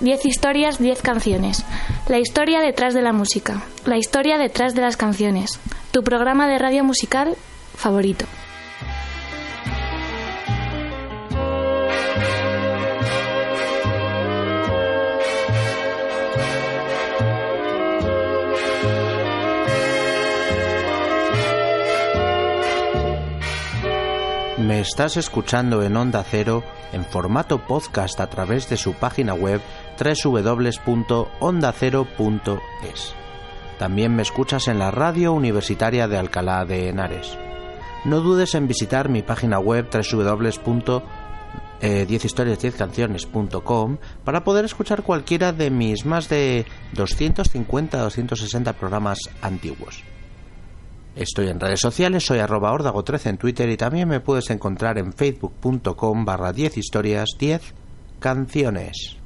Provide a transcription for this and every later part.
10 historias, 10 canciones. La historia detrás de la música. La historia detrás de las canciones. Tu programa de radio musical favorito. Me estás escuchando en Onda Cero en formato podcast a través de su página web www.ondacero.es. También me escuchas en la radio universitaria de Alcalá de Henares. No dudes en visitar mi página web www.10historias10canciones.com para poder escuchar cualquiera de mis más de 250-260 programas antiguos. Estoy en redes sociales, soy arroba ordago13 en Twitter y también me puedes encontrar en facebook.com barra 10 historias 10 canciones.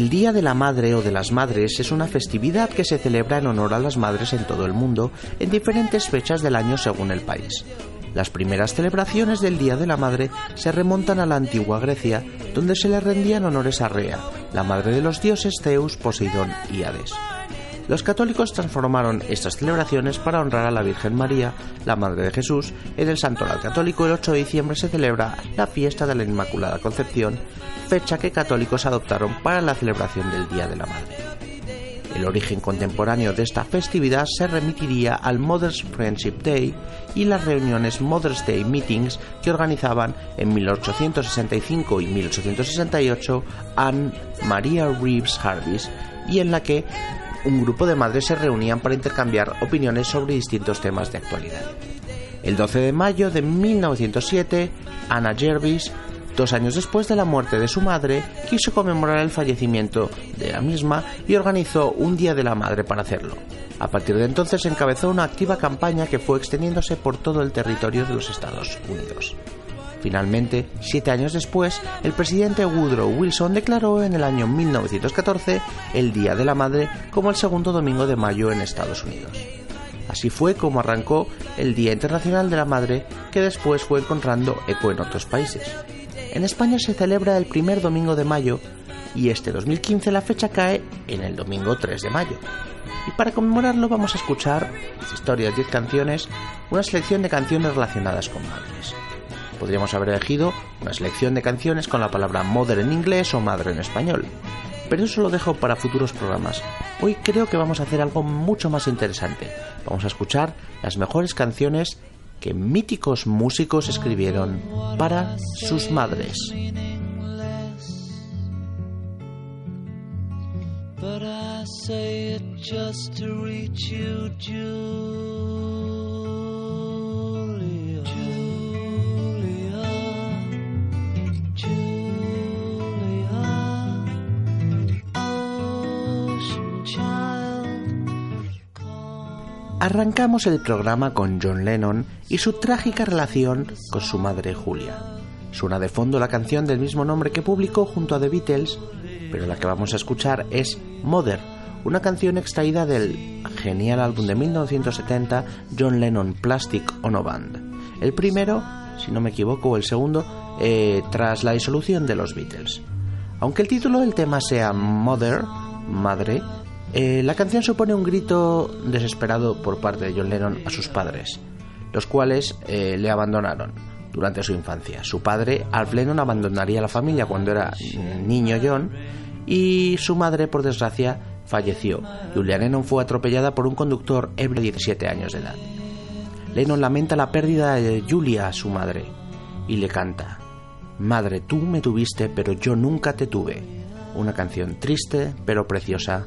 El Día de la Madre o de las Madres es una festividad que se celebra en honor a las madres en todo el mundo en diferentes fechas del año según el país. Las primeras celebraciones del Día de la Madre se remontan a la antigua Grecia, donde se le rendían honores a Rea, la madre de los dioses Zeus, Poseidón y Hades. Los católicos transformaron estas celebraciones para honrar a la Virgen María, la Madre de Jesús. En el Santoral Católico el 8 de diciembre se celebra la fiesta de la Inmaculada Concepción, fecha que católicos adoptaron para la celebración del Día de la Madre. El origen contemporáneo de esta festividad se remitiría al Mother's Friendship Day y las reuniones Mother's Day Meetings que organizaban en 1865 y 1868 Anne Maria Reeves Harvis y en la que un grupo de madres se reunían para intercambiar opiniones sobre distintos temas de actualidad. El 12 de mayo de 1907, Anna Jervis, dos años después de la muerte de su madre, quiso conmemorar el fallecimiento de la misma y organizó un Día de la Madre para hacerlo. A partir de entonces encabezó una activa campaña que fue extendiéndose por todo el territorio de los Estados Unidos. Finalmente, siete años después, el presidente Woodrow Wilson declaró en el año 1914 el Día de la Madre como el segundo domingo de mayo en Estados Unidos. Así fue como arrancó el Día Internacional de la Madre, que después fue encontrando eco en otros países. En España se celebra el primer domingo de mayo y este 2015 la fecha cae en el domingo 3 de mayo. Y para conmemorarlo vamos a escuchar 10 historias, 10 canciones, una selección de canciones relacionadas con madres. Podríamos haber elegido una selección de canciones con la palabra mother en inglés o madre en español, pero eso lo dejo para futuros programas. Hoy creo que vamos a hacer algo mucho más interesante. Vamos a escuchar las mejores canciones que míticos músicos escribieron para sus madres. Arrancamos el programa con John Lennon y su trágica relación con su madre Julia. Suena de fondo la canción del mismo nombre que publicó junto a The Beatles, pero la que vamos a escuchar es Mother, una canción extraída del genial álbum de 1970 John Lennon Plastic Ono Band. El primero, si no me equivoco, o el segundo, eh, tras la disolución de los Beatles. Aunque el título del tema sea Mother, madre, eh, la canción supone un grito desesperado por parte de John Lennon a sus padres, los cuales eh, le abandonaron durante su infancia. Su padre, Alf Lennon, abandonaría la familia cuando era niño John y su madre, por desgracia, falleció. Julia Lennon fue atropellada por un conductor ebrio de 17 años de edad. Lennon lamenta la pérdida de Julia, su madre, y le canta, Madre, tú me tuviste, pero yo nunca te tuve. Una canción triste, pero preciosa.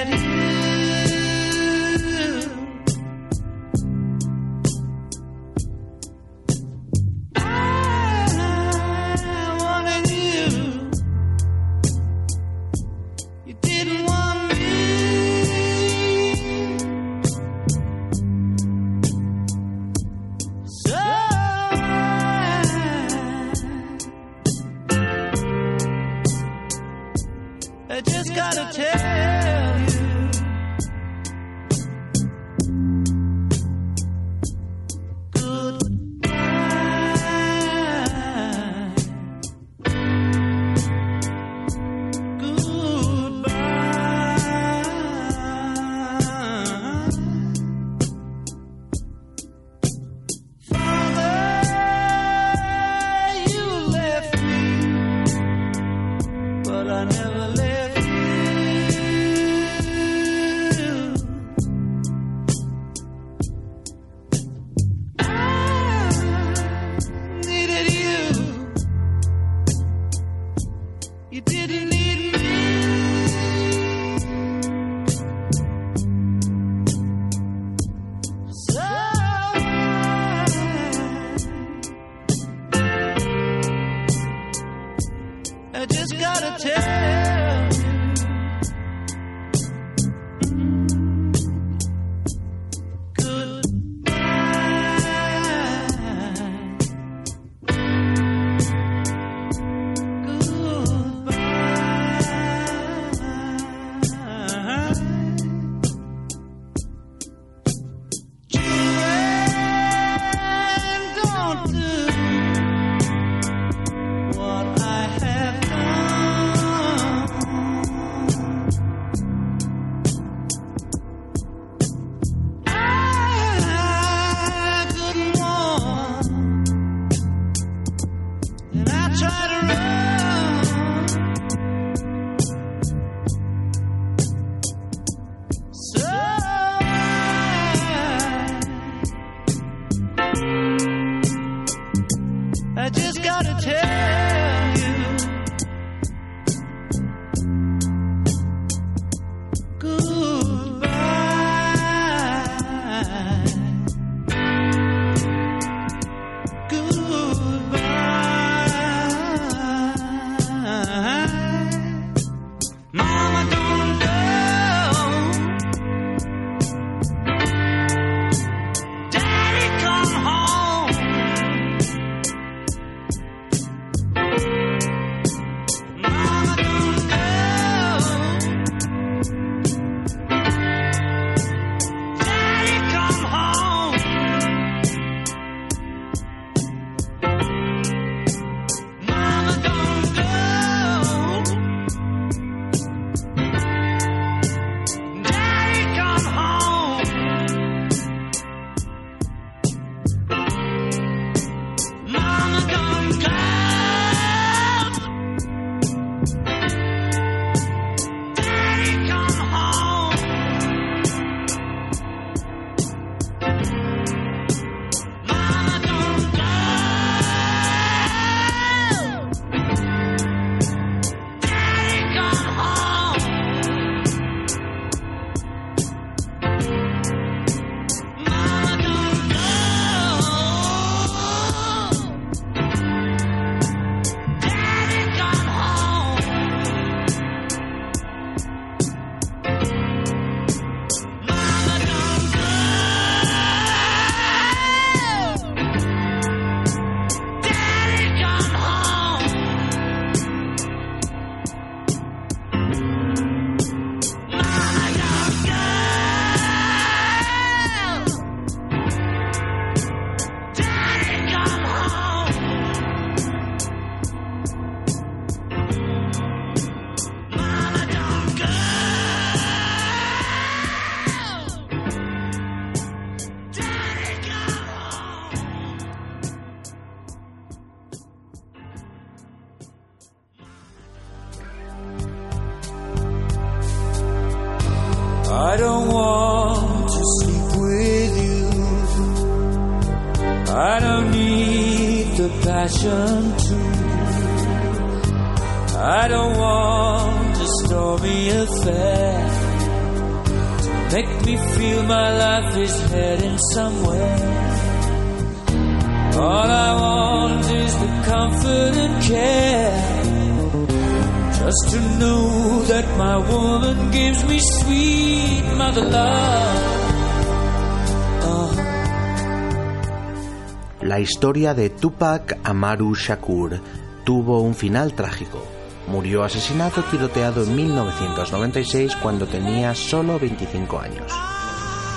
historia de Tupac Amaru Shakur tuvo un final trágico. Murió asesinado tiroteado en 1996 cuando tenía solo 25 años.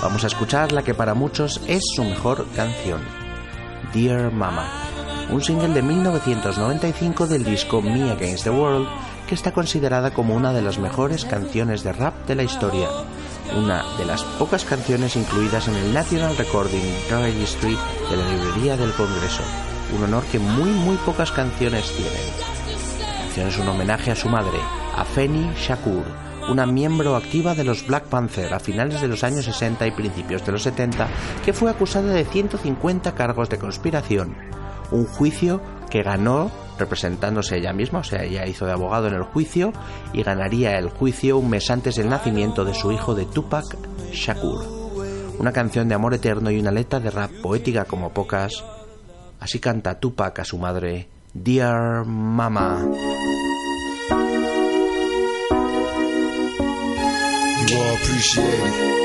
Vamos a escuchar la que para muchos es su mejor canción, Dear Mama, un single de 1995 del disco Me Against the World que está considerada como una de las mejores canciones de rap de la historia, una de las pocas canciones incluidas en el National Recording Registry de la Librería del Congreso, un honor que muy muy pocas canciones tienen. La canción es un homenaje a su madre, a Feni Shakur, una miembro activa de los Black Panther a finales de los años 60 y principios de los 70, que fue acusada de 150 cargos de conspiración, un juicio que ganó representándose ella misma, o sea, ella hizo de abogado en el juicio y ganaría el juicio un mes antes del nacimiento de su hijo de Tupac Shakur. Una canción de amor eterno y una letra de rap poética como pocas. Así canta Tupac a su madre, Dear Mama. You all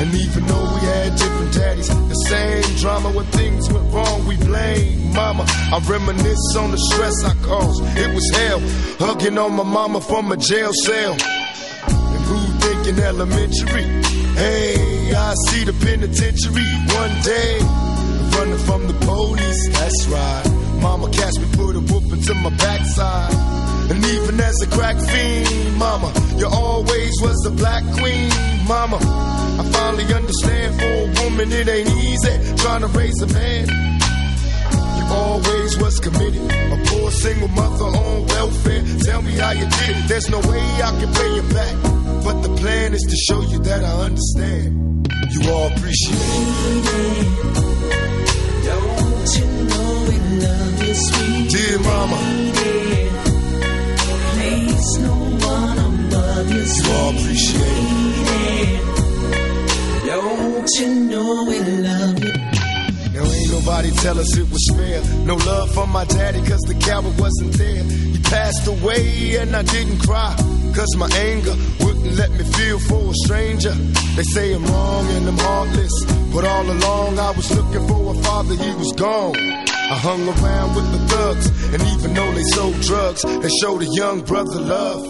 And even though we had different daddies, the same drama when things went wrong, we blame mama. I reminisce on the stress I caused. It was hell, hugging on my mama from a jail cell. And who thinking elementary? Hey, I see the penitentiary one day. Running from the police, that's right. Mama catch me, put a whoop into my backside. And even as a crack fiend, mama, you always was the black queen, mama. I finally understand for a woman it ain't easy trying to raise a man. You always was committed, a poor single mother on welfare. Tell me how you did it. There's no way I can pay you back, but the plan is to show you that I understand. You all appreciate it. Love sweet Dear mama, place, no one above you, you all appreciate it. Don't you know we love you? Now ain't nobody tell us it was fair. No love for my daddy cause the coward wasn't there. He passed away and I didn't cry. Cause my anger wouldn't let me feel for a stranger. They say I'm wrong and I'm heartless. But all along I was looking for a father, he was gone. I hung around with the thugs, and even though they sold drugs, they showed a young brother love.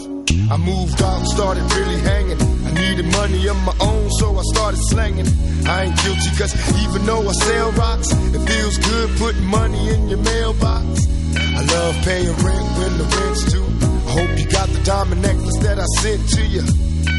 I moved out and started really hanging. I needed money of my own, so I started slanging. I ain't guilty, cause even though I sell rocks, it feels good putting money in your mailbox. I love paying rent when the rent's due. I hope you got the diamond necklace that I sent to you.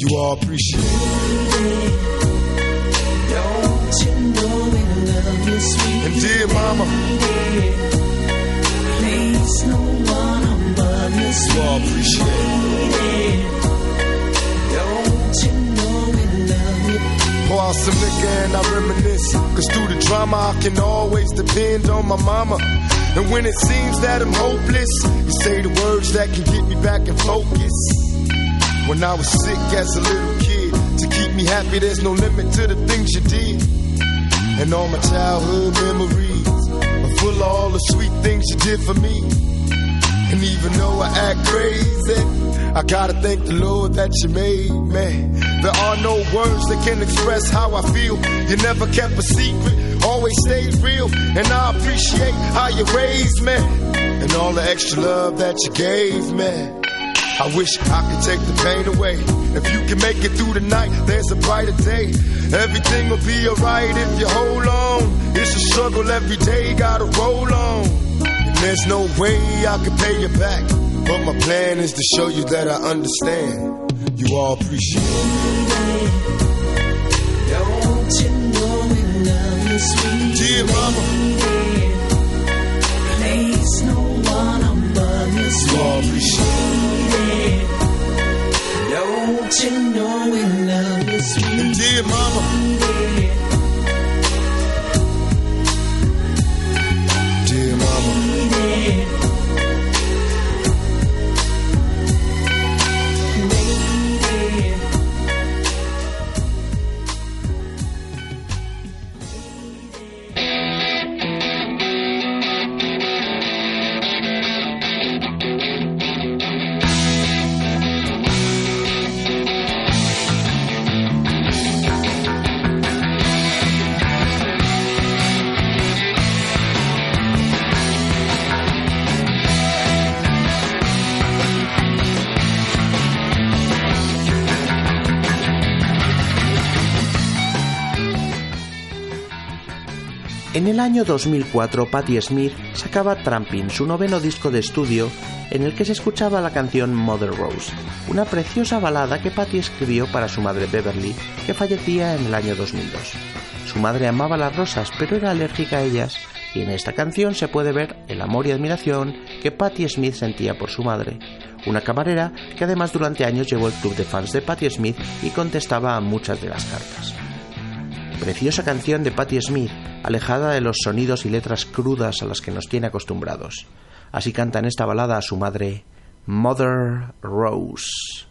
You all appreciate it. And dear mama, place, no one above you, all appreciate it. Pour out some liquor and I reminisce. Cause through the drama, I can always depend on my mama. And when it seems that I'm hopeless, you say the words that can get me back in focus. When I was sick as a little kid, to keep me happy, there's no limit to the things you did. And all my childhood memories are full of all the sweet things you did for me. And even though I act crazy, I gotta thank the Lord that you made me. There are no words that can express how I feel. You never kept a secret, always stayed real. And I appreciate how you raised me. And all the extra love that you gave me. I wish I could take the pain away. If you can make it through the night, there's a brighter day. Everything will be alright if you hold on. It's a struggle every day, gotta roll on. And there's no way I can pay you back. But my plan is to show you that I understand. You all appreciate it. Don't you know we love you, sweet Dear mama, Place no one above you, you all appreciate it. Don't you know we love you, sweet. Dear mama, el año 2004, Patti Smith sacaba Tramping, su noveno disco de estudio, en el que se escuchaba la canción Mother Rose, una preciosa balada que Patti escribió para su madre Beverly, que fallecía en el año 2002. Su madre amaba las rosas, pero era alérgica a ellas, y en esta canción se puede ver el amor y admiración que Patti Smith sentía por su madre, una camarera que además durante años llevó el club de fans de Patti Smith y contestaba a muchas de las cartas. Preciosa canción de Patti Smith, alejada de los sonidos y letras crudas a las que nos tiene acostumbrados. Así canta en esta balada a su madre, Mother Rose.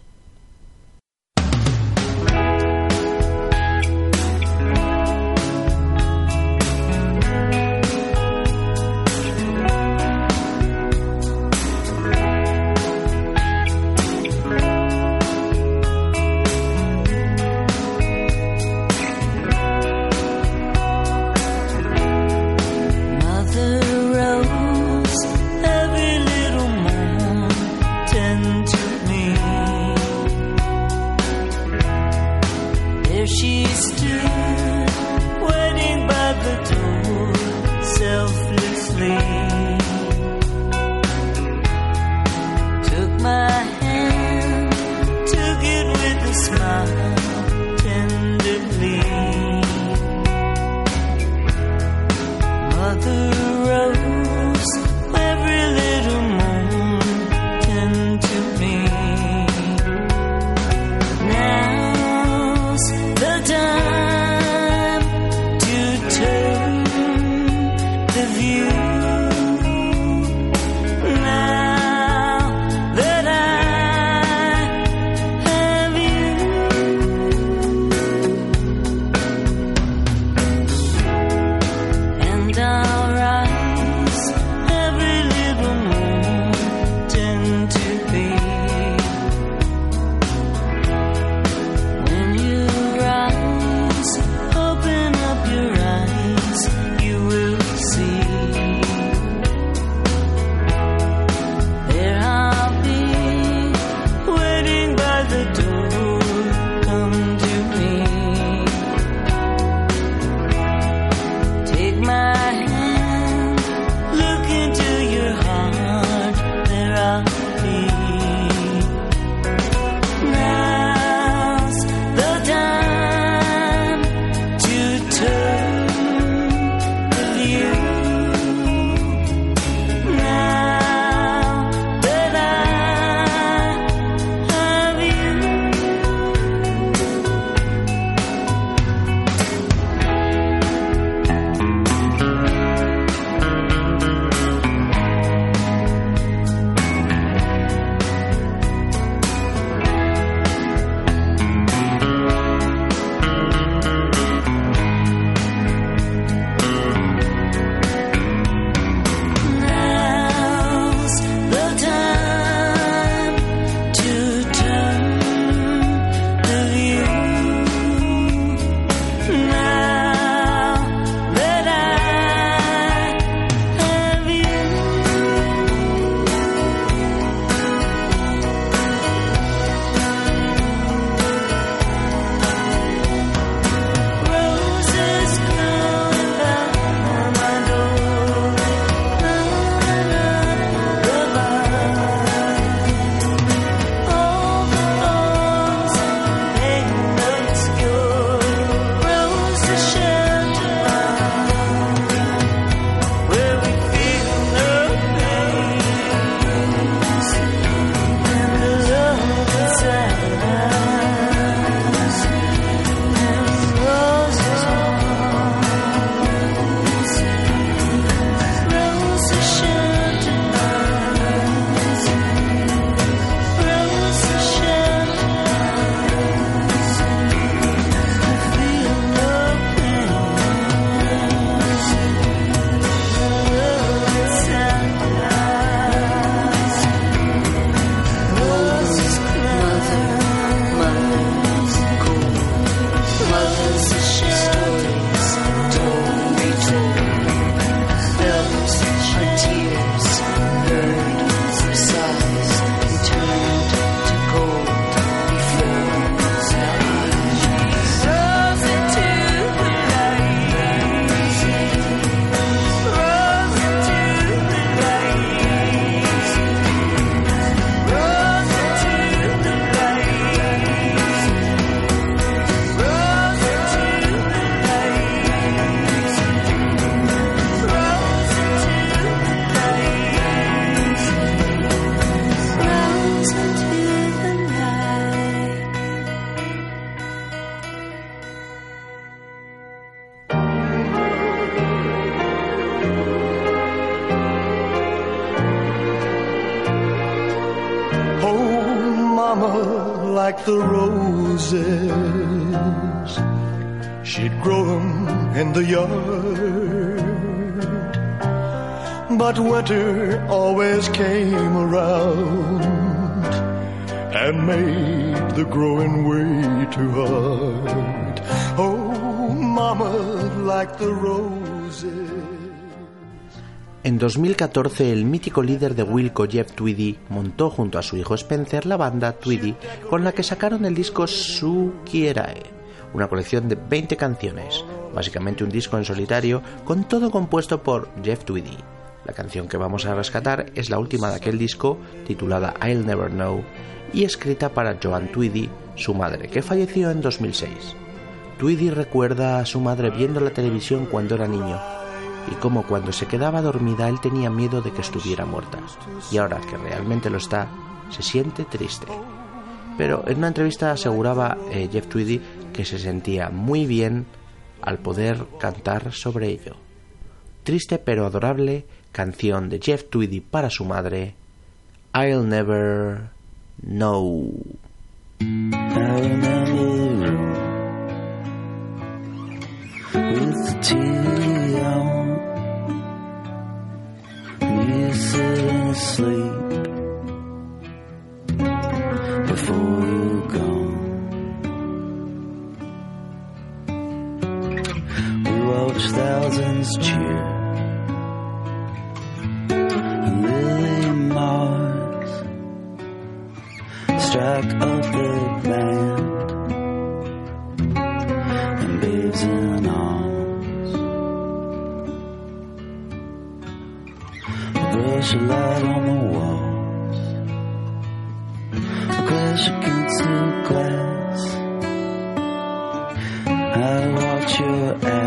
En 2014, el mítico líder de Wilco, Jeff Tweedy, montó junto a su hijo Spencer la banda Tweedy, con la que sacaron el disco Sukierae, una colección de 20 canciones, básicamente un disco en solitario, con todo compuesto por Jeff Tweedy. La canción que vamos a rescatar es la última de aquel disco, titulada I'll Never Know, y escrita para Joan Tweedy, su madre, que falleció en 2006. Tweedy recuerda a su madre viendo la televisión cuando era niño y cómo cuando se quedaba dormida él tenía miedo de que estuviera muerta. Y ahora que realmente lo está, se siente triste. Pero en una entrevista aseguraba eh, Jeff Tweedy que se sentía muy bien al poder cantar sobre ello. Triste pero adorable canción de Jeff Tweedy para su madre, I'll Never Know. I'll never sitting asleep before you're gone. We watch thousands cheer. Lily Mars strike up the band and babes in Brush a light on the walls. Crash against the glass. I watch your ash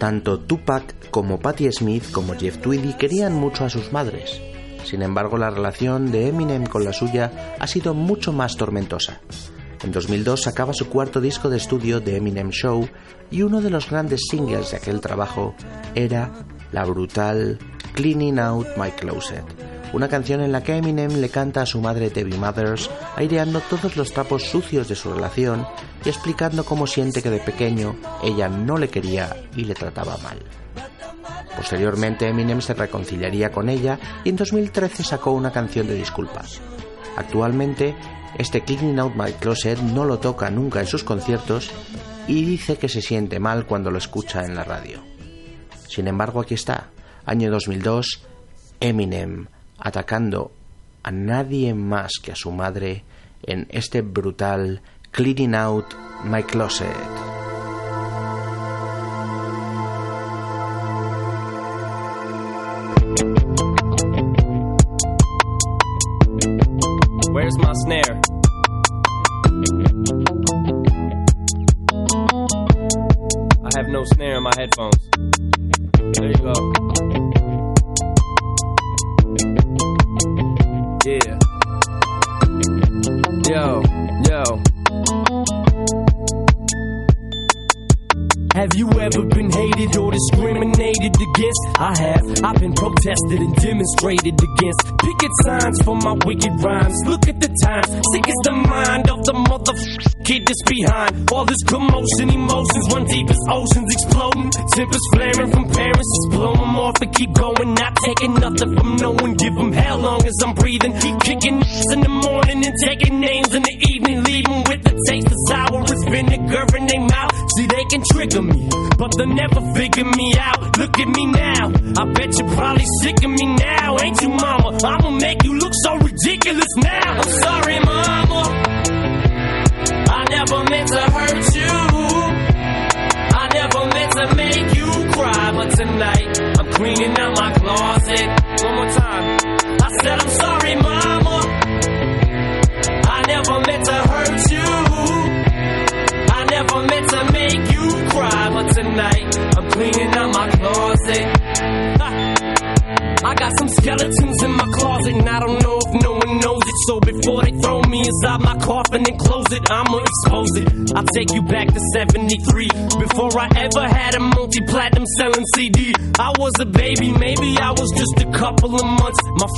Tanto Tupac como Patti Smith como Jeff Tweedy querían mucho a sus madres. Sin embargo, la relación de Eminem con la suya ha sido mucho más tormentosa. En 2002 sacaba su cuarto disco de estudio The Eminem Show y uno de los grandes singles de aquel trabajo era la brutal Cleaning Out My Closet, una canción en la que Eminem le canta a su madre Debbie Mothers, aireando todos los trapos sucios de su relación y explicando cómo siente que de pequeño ella no le quería y le trataba mal. Posteriormente Eminem se reconciliaría con ella y en 2013 sacó una canción de disculpas. Actualmente, este Cleaning Out My Closet no lo toca nunca en sus conciertos y dice que se siente mal cuando lo escucha en la radio. Sin embargo, aquí está, año 2002, Eminem atacando a nadie más que a su madre en este brutal Cleaning Out My Closet. Where's my snare? I have no snare in my headphones. There you go. Yeah. Yo, yo. Have you ever been hated or discriminated against? I have. I've been protested and demonstrated against. Picket signs for my wicked rhymes. Look at the times. Sick is the mind of the mother kid that's behind. All this commotion, emotions run deep as oceans exploding. Tempers flaring from parents. Just blow them off and keep going. Not taking nothing from no one. Give them hell long as I'm breathing. Keep kicking in the morning and taking names in the trigger me, but they'll never figure me out. Look at me now. I bet you're probably sick of me skeletons in my closet, and I don't know if no one knows it. So before they throw me inside my coffin and close it, I'ma expose it. I'll take you back to 73. Before I ever had a multi platinum selling CD, I was a baby, maybe I was just a couple of months. My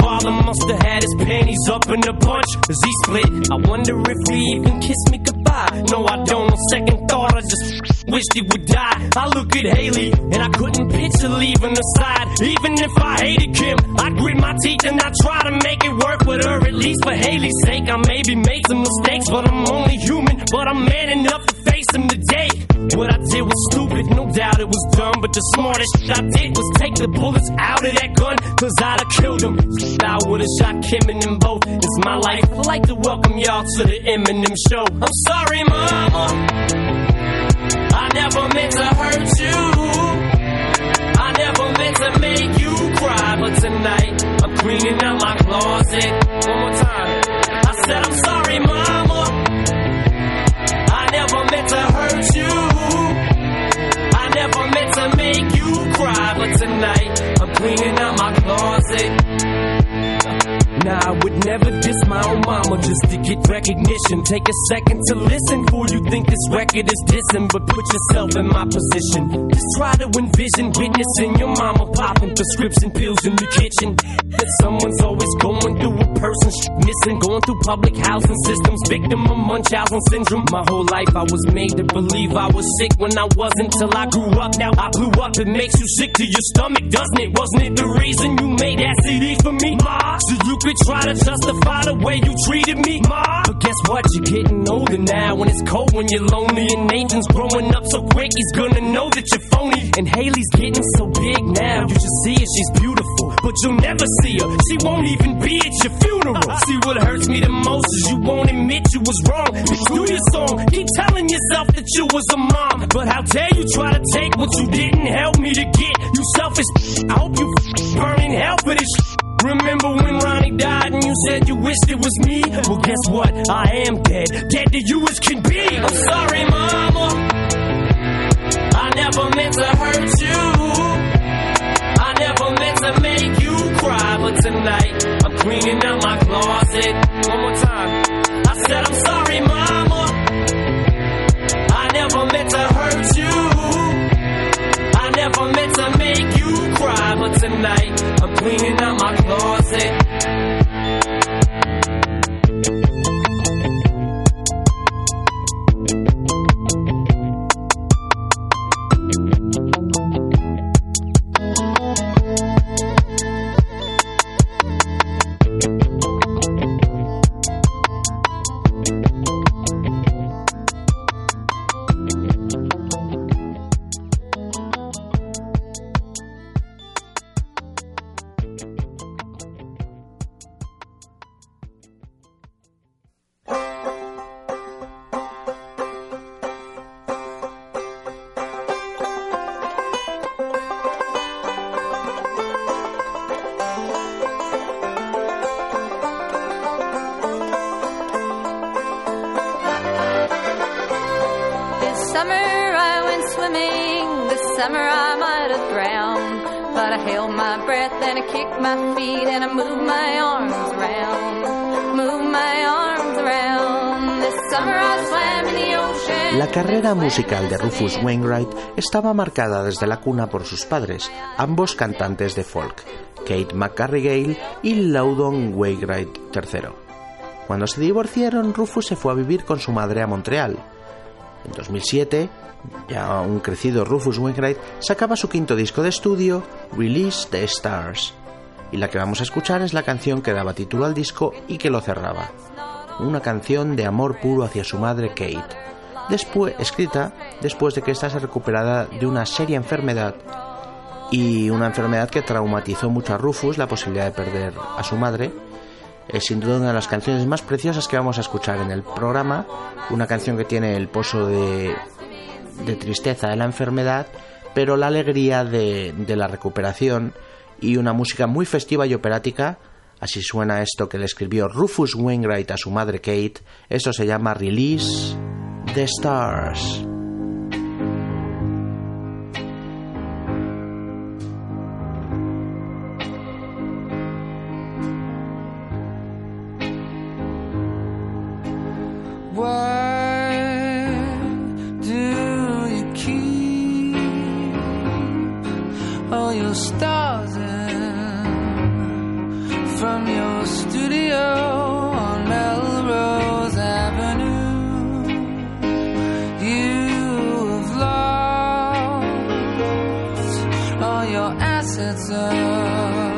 father must have had his panties up in a bunch as he split. I wonder if he even kissed me goodbye. No, I don't. On second thought, I just wished he would die. I look at Haley and I couldn't picture leaving her side. Even if I hated Kim, I'd grit my teeth and I try to make it work with her. At least for Haley's sake, I maybe made some mistakes, but I'm only human. But I'm man enough to face them today. What I did was stupid, no doubt it was dumb. But the smartest shit I did was take the bullets out of that gun, cause I'd have killed him. I would've shot Kim and them both. It's my life. I'd like to welcome y'all to the Eminem show. I'm sorry, mama. I never meant to hurt you. I never meant to make you cry, but tonight I'm cleaning out my closet. One more time. I said I'm sorry, to hurt you. I never meant to make you cry, but tonight I'm cleaning out my closet. Nah, I would never diss my own mama just to get recognition. Take a second to listen before you think this record is dissing, but put yourself in my position. Just try to envision witnessing your mama popping prescription pills in the kitchen. That someone's always going through a person's missing, going through public housing systems, victim of Munchausen syndrome. My whole life I was made to believe I was sick when I wasn't till I grew up. Now I blew up. It makes you sick to your stomach, doesn't it? Wasn't it the reason you made that CD for me? Ma? So you could try to justify the way you treated me, Ma. But guess what? You're getting older now. When it's cold, when you're lonely, and Nathan's growing up so quick, he's gonna know that you're phony. And Haley's getting so big now. You just see her, she's beautiful, but you'll never see her. She won't even be at your funeral. See what hurts me the most is you won't admit you was wrong. You do your song, keep telling yourself that you was a mom. But how dare you try to take what you didn't help me to get? You selfish. I hope you burn in hell for this. Remember when Ronnie died and you said you wished it was me? Well, guess what? I am dead. Dead to you as can be. I'm sorry, mama. I never meant to hurt you. I never meant to make you cry. But tonight, I'm cleaning out my closet. One more time. I said, I'm sorry, mama. I never meant to hurt you. I never meant to make you but tonight. I'm cleaning out my closet. Summer I might in the. La carrera musical de Rufus Wainwright estaba marcada desde la cuna por sus padres, ambos cantantes de folk, Kate McCarrigal y Loudon Wainwright III. Cuando se divorciaron, Rufus se fue a vivir con su madre a Montreal. En 2007, ya un crecido Rufus Wainwright sacaba su quinto disco de estudio, Release the Stars, y la que vamos a escuchar es la canción que daba título al disco y que lo cerraba, una canción de amor puro hacia su madre Kate, después, escrita después de que ésta se recuperara de una seria enfermedad y una enfermedad que traumatizó mucho a Rufus, la posibilidad de perder a su madre, es sin duda una de las canciones más preciosas que vamos a escuchar en el programa, una canción que tiene el pozo de, de tristeza de la enfermedad, pero la alegría de, de la recuperación y una música muy festiva y operática. Así suena esto que le escribió Rufus Wainwright a su madre Kate. Esto se llama Release the Stars. better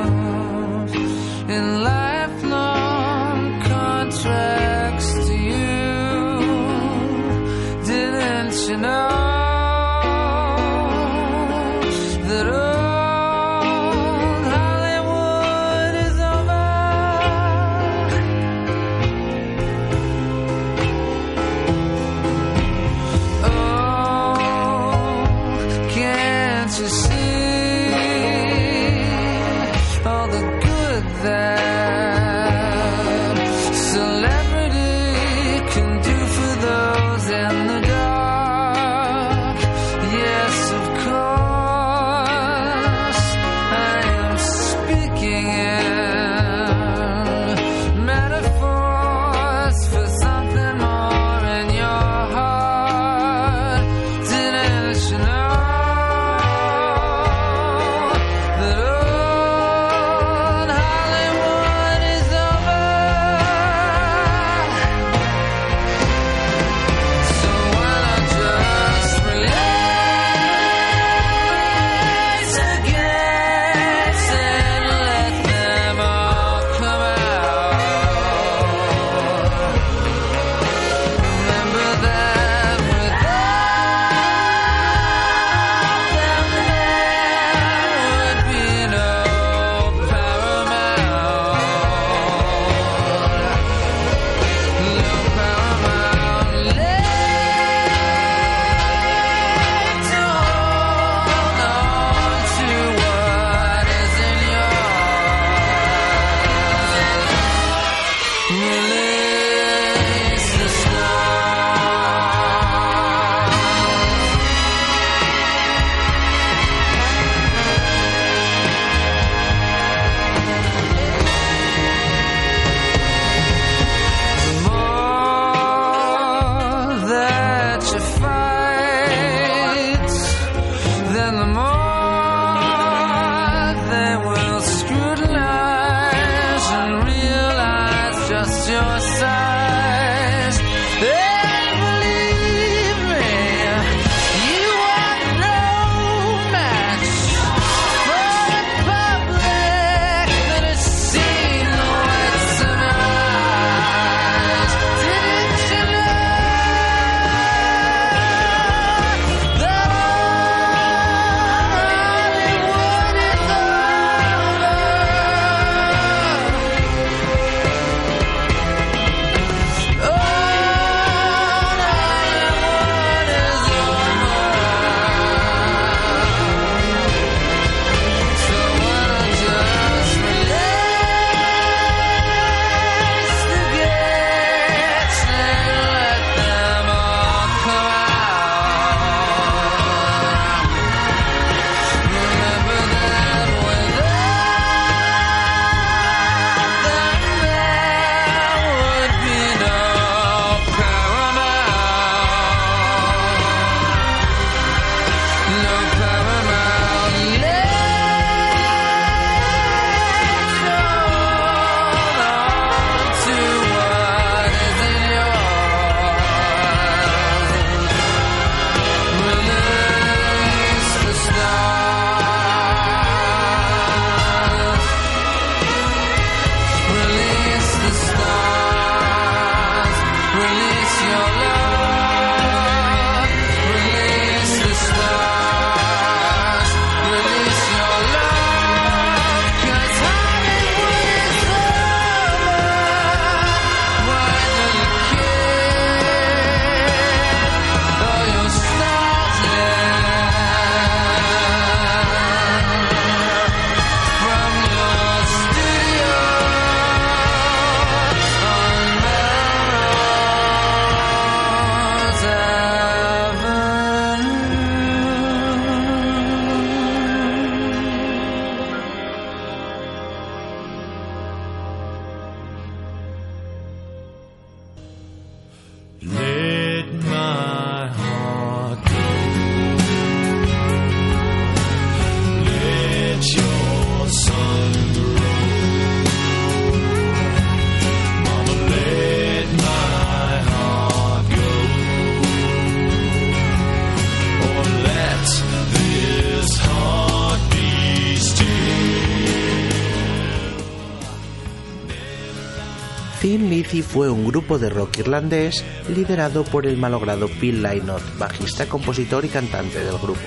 de rock irlandés liderado por el malogrado Phil Lynott, bajista, compositor y cantante del grupo.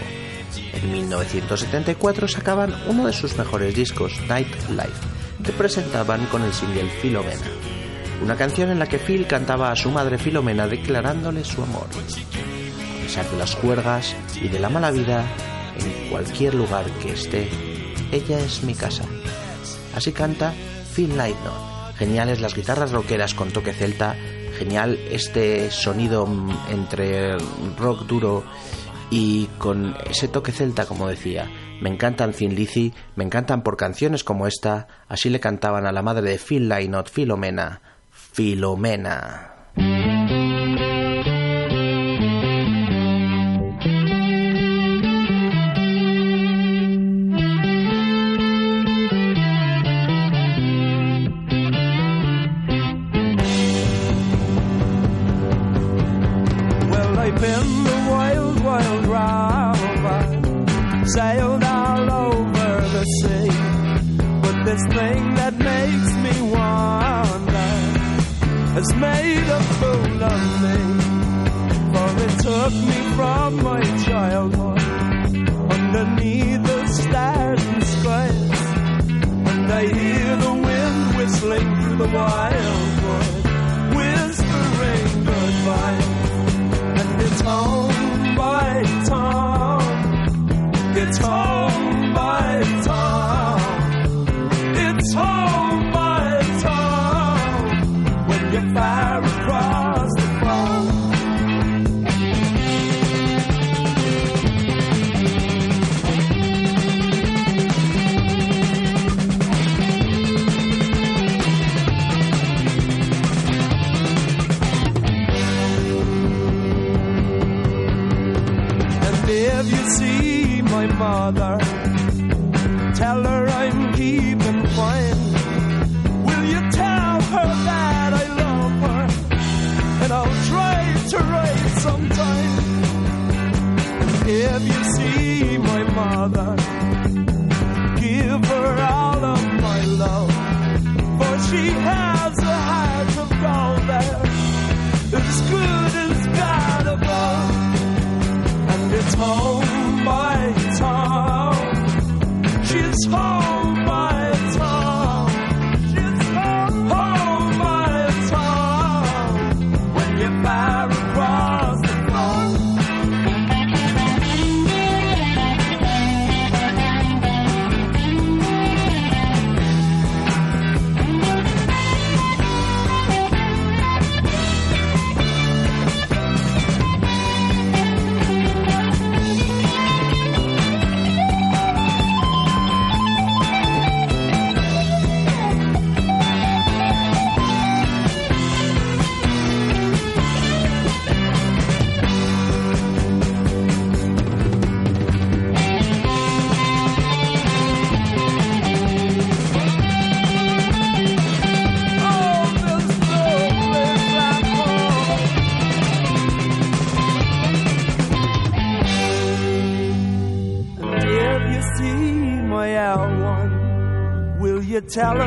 En 1974 sacaban uno de sus mejores discos, Night Life, que presentaban con el single Filomena, una canción en la que Phil cantaba a su madre Filomena declarándole su amor. A pesar de las juergas y de la mala vida, en cualquier lugar que esté, ella es mi casa. Así canta Phil Lynott. Geniales las guitarras rockeras con toque celta, genial este sonido mm, entre rock duro y con ese toque celta, como decía. Me encantan Thin Lizzy, me encantan por canciones como esta, así le cantaban a la madre de Phil Lynott, Filomena, Filomena. I've been the wild, wild rover, sailed all over the sea. But this thing that makes me wonder has made a fool of me. For it took me from my childhood underneath the stars and skies. And I hear the wind whistling through the wildwood, whispering goodbye. It's home by town. It's home tell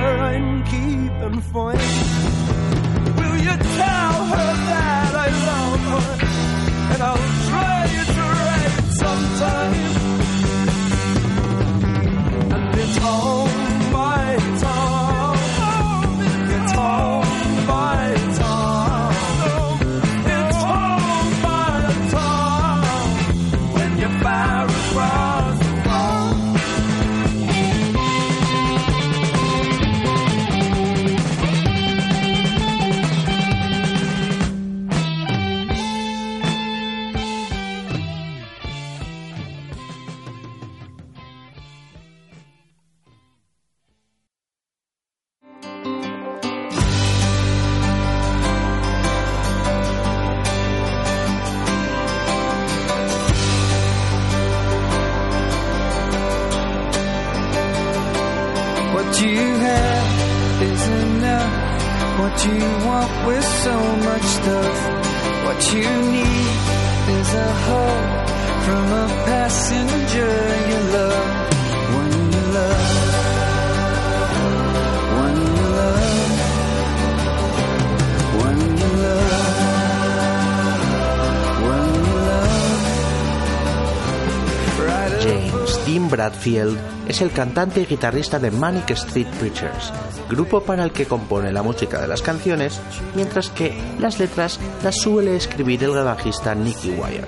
Bradfield es el cantante y guitarrista de Manic Street Preachers, grupo para el que compone la música de las canciones, mientras que las letras las suele escribir el bajista Nicky Wire.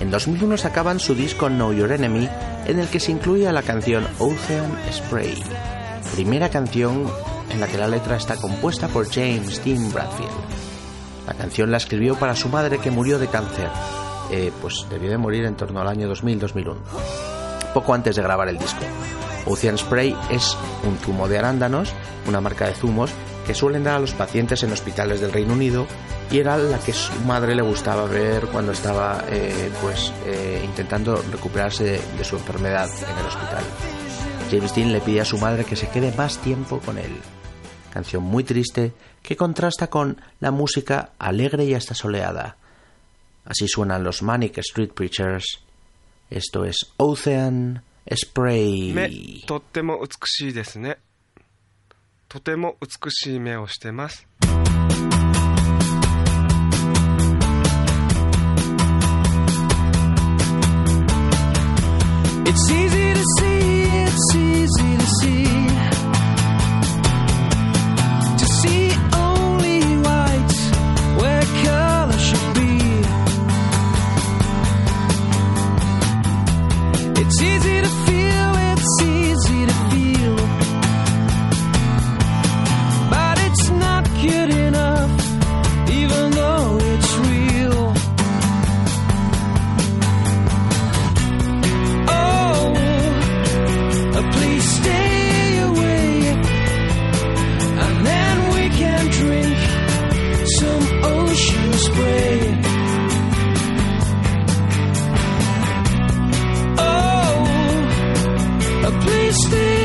En 2001 sacaban su disco Know Your Enemy, en el que se incluía la canción Ocean Spray, primera canción en la que la letra está compuesta por James Dean Bradfield. La canción la escribió para su madre que murió de cáncer, eh, pues debió de morir en torno al año 2000-2001, poco antes de grabar el disco. Ocean Spray es un zumo de arándanos, una marca de zumos que suelen dar a los pacientes en hospitales del Reino Unido y era la que su madre le gustaba ver cuando estaba eh, pues eh, intentando recuperarse de, su enfermedad en el hospital. James Dean le pide a su madre que se quede más tiempo con él. Canción muy triste que contrasta con la música alegre y hasta soleada. Así suenan los Manic Street Preachers. Esto es Ocean Spray. 目とっても美しいですねとても美しい目をしてます It's easy to see, it's easy to see. Stay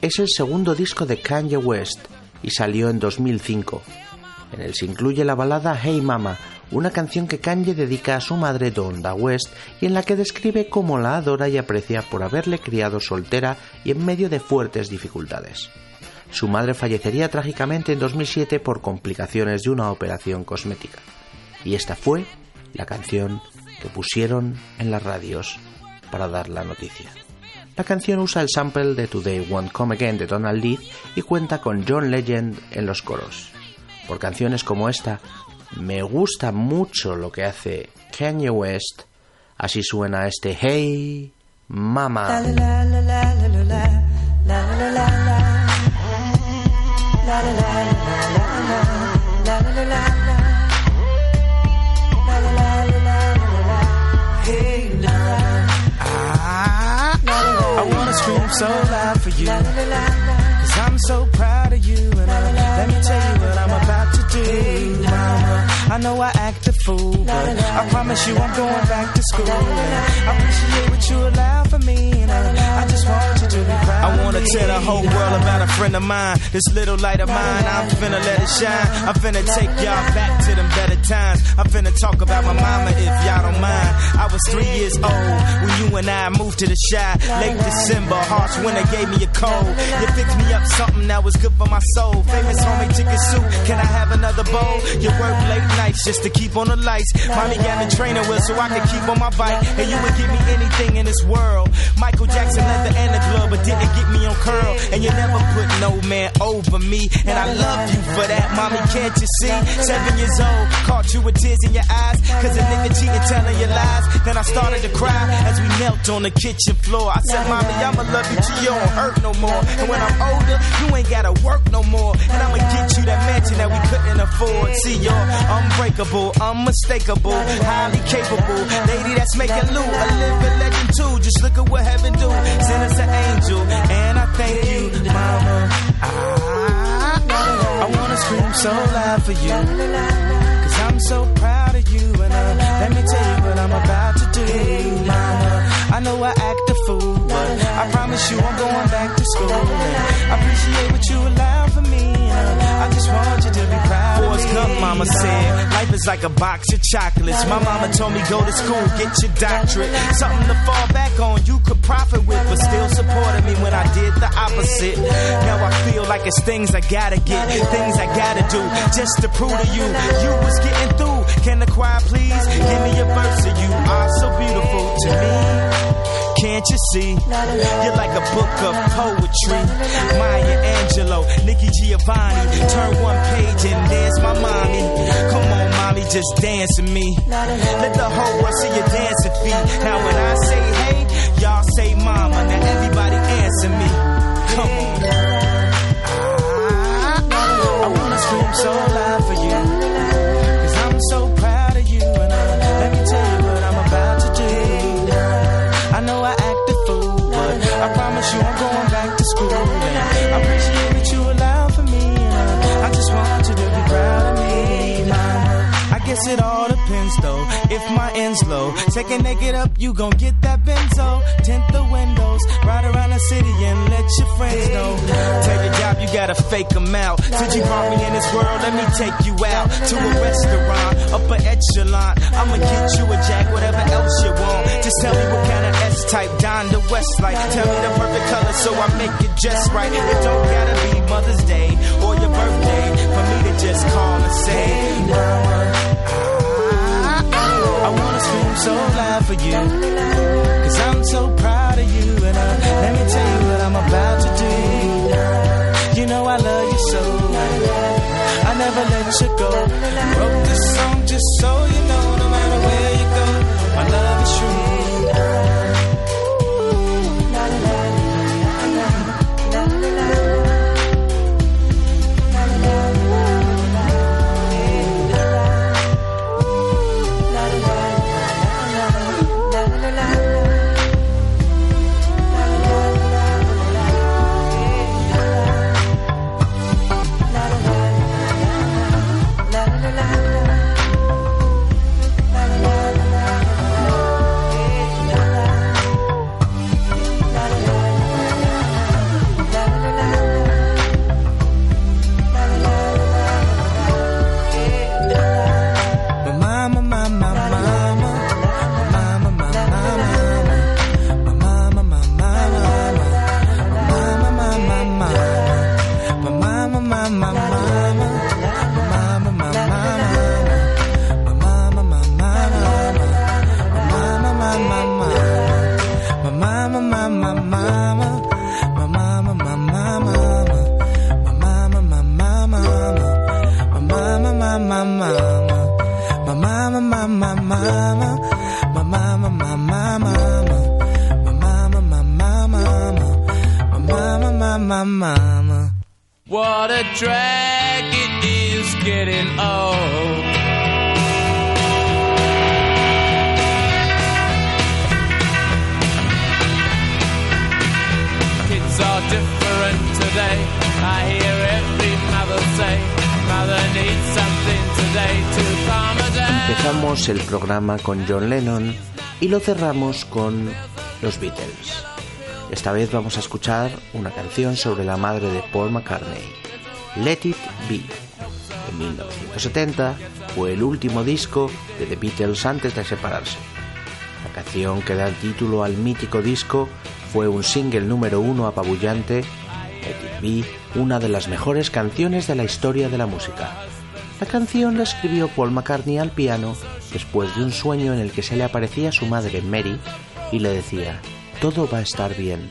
Es el segundo disco de Kanye West y salió en 2005. En él se incluye la balada Hey Mama, una canción que Kanye dedica a su madre Donda West y en la que describe cómo la adora y aprecia por haberle criado soltera y en medio de fuertes dificultades. Su madre fallecería trágicamente en 2007 por complicaciones de una operación cosmética. Y esta fue la canción que pusieron en las radios para dar la noticia. La canción usa el sample de Today Won't Come Again de Donald Leith y cuenta con John Legend en los coros. Por canciones como esta, me gusta mucho lo que hace Kanye West. Así suena este Hey Mama. So loud for you. Cause I'm so proud of you. And uh, let me tell you what I'm about to do, mama. I know I act fool, but I promise you I'm going back to school. I appreciate what you allow for me. And uh, I just want you to be proud. I wanna tell the whole world about a friend of mine. This little light of mine, I'm finna let it shine. I'm finna take y'all back to them better times. I'm finna talk about my mama if y'all don't mind. I was three years old when you and I moved to the shy. Late December, harsh winter gave me a cold. You picked me up something that was good for my soul. Famous homemade chicken soup. Can I have another bowl? You work late nights just to keep on the lights. Mommy got me training wheel so I could keep on my bike. And you would give me anything in this world. Michael Jackson leather and the glove, but didn't get me on curl. And you never put no man over me. And I love you for that, mommy. Can't you see? Seven years old, caught you with tears in your eyes. Cause a nigga cheating, telling you lies. Then I started to cry as we knelt on the kitchen floor. I said, Mommy, I'ma love you till you don't hurt no more. And when I'm older, you ain't gotta work no more. And I'ma get you that mansion that we couldn't afford. See, you're unbreakable, unmistakable, highly capable. Lady that's making loot, a living legend too. Just look at what heaven do. Send us an angel, and I thank you, Mama. I, I wanna scream so loud for you. Cause I'm so proud of you, and uh, let me tell you what I'm about to do, Mama. I know I act a fool, but I promise you I'm going back to school. I appreciate what you allow for me. I just want you to be proud Forrest of me. Gump, mama said, is like a box of chocolates. My mama told me go to school, get your doctorate. Something to fall back on, you could profit with, but still supported me when I did the opposite. Now I feel like it's things I gotta get, things I gotta do, just to prove to you, you was getting through. Can the choir please give me a verse of you? Are so beautiful to me. Can't you see? You're like a book of poetry. Maya Angelou, Nikki Giovanni. Turn one page and there's my mommy. Come on, mommy, just dance with me. Let the whole world see your dancing feet. Now when I say hey, y'all say mama. Now everybody answer me. Come on. I wanna scream so loud for you. Cause I'm so proud guess it all depends though. If my end's low, take a naked up, you gon' get that benzo. Tint the windows, ride around the city and let your friends know. Tell your job you gotta fake them out. Since you brought me in this world, let me take you out to a restaurant, upper echelon. I'ma get you a jack, whatever else you want. Just tell me what kind of S type, Don the West like. Tell me the perfect color so I make it just right. It don't gotta be Mother's Day or your birthday for me to just call and say, Mama. I so glad for you. Cause I'm so proud of you. And uh, let me tell you what I'm about to do. You know I love you so. I never let you go. Wrote this song just so you know, no matter where you go, my love is true. Programa con John Lennon y lo cerramos con los Beatles. Esta vez vamos a escuchar una canción sobre la madre de Paul McCartney, Let It Be. En 1970 fue el último disco de The Beatles antes de separarse. La canción que da título al mítico disco fue un single número uno apabullante, Let It Be, una de las mejores canciones de la historia de la música. La canción la escribió Paul McCartney al piano después de un sueño en el que se le aparecía su madre Mary y le decía, todo va a estar bien,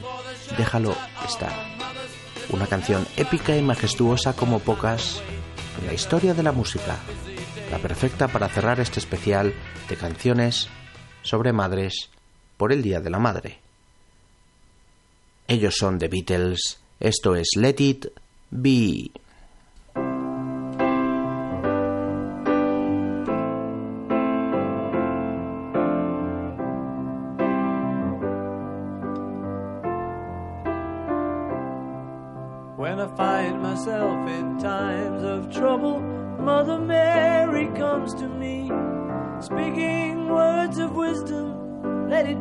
déjalo estar. Una canción épica y majestuosa como pocas en la historia de la música, la perfecta para cerrar este especial de canciones sobre madres por el Día de la Madre. Ellos son The Beatles, esto es Let It Be.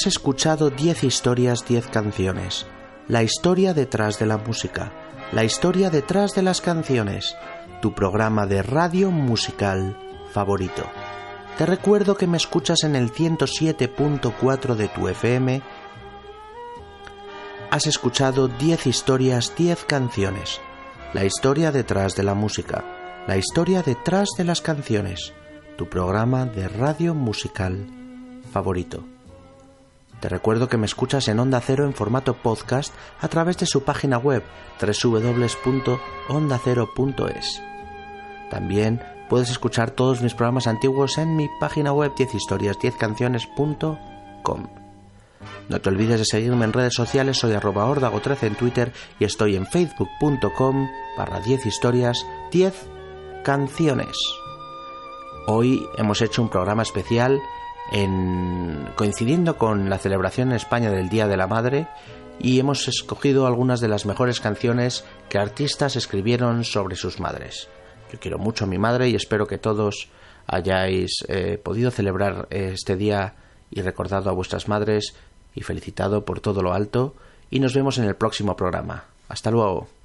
Has escuchado 10 historias, 10 canciones. La historia detrás de la música. La historia detrás de las canciones. Tu programa de radio musical favorito. Te recuerdo que me escuchas en el 107.4 de tu FM. Has escuchado 10 historias, 10 canciones. La historia detrás de la música. La historia detrás de las canciones. Tu programa de radio musical favorito. Te recuerdo que me escuchas en Onda Cero en formato podcast a través de su página web www.ondacero.es. También puedes escuchar todos mis programas antiguos en mi página web 10historias10canciones.com. No te olvides de seguirme en redes sociales, soy arroba ordago13 en Twitter y estoy en facebook.com barra 10 historias 10 canciones. Hoy hemos hecho un programa especial en, coincidiendo con la celebración en España del Día de la Madre y hemos escogido algunas de las mejores canciones que artistas escribieron sobre sus madres. Yo quiero mucho a mi madre y espero que todos hayáis eh, podido celebrar este día y recordado a vuestras madres y felicitado por todo lo alto y nos vemos en el próximo programa. Hasta luego.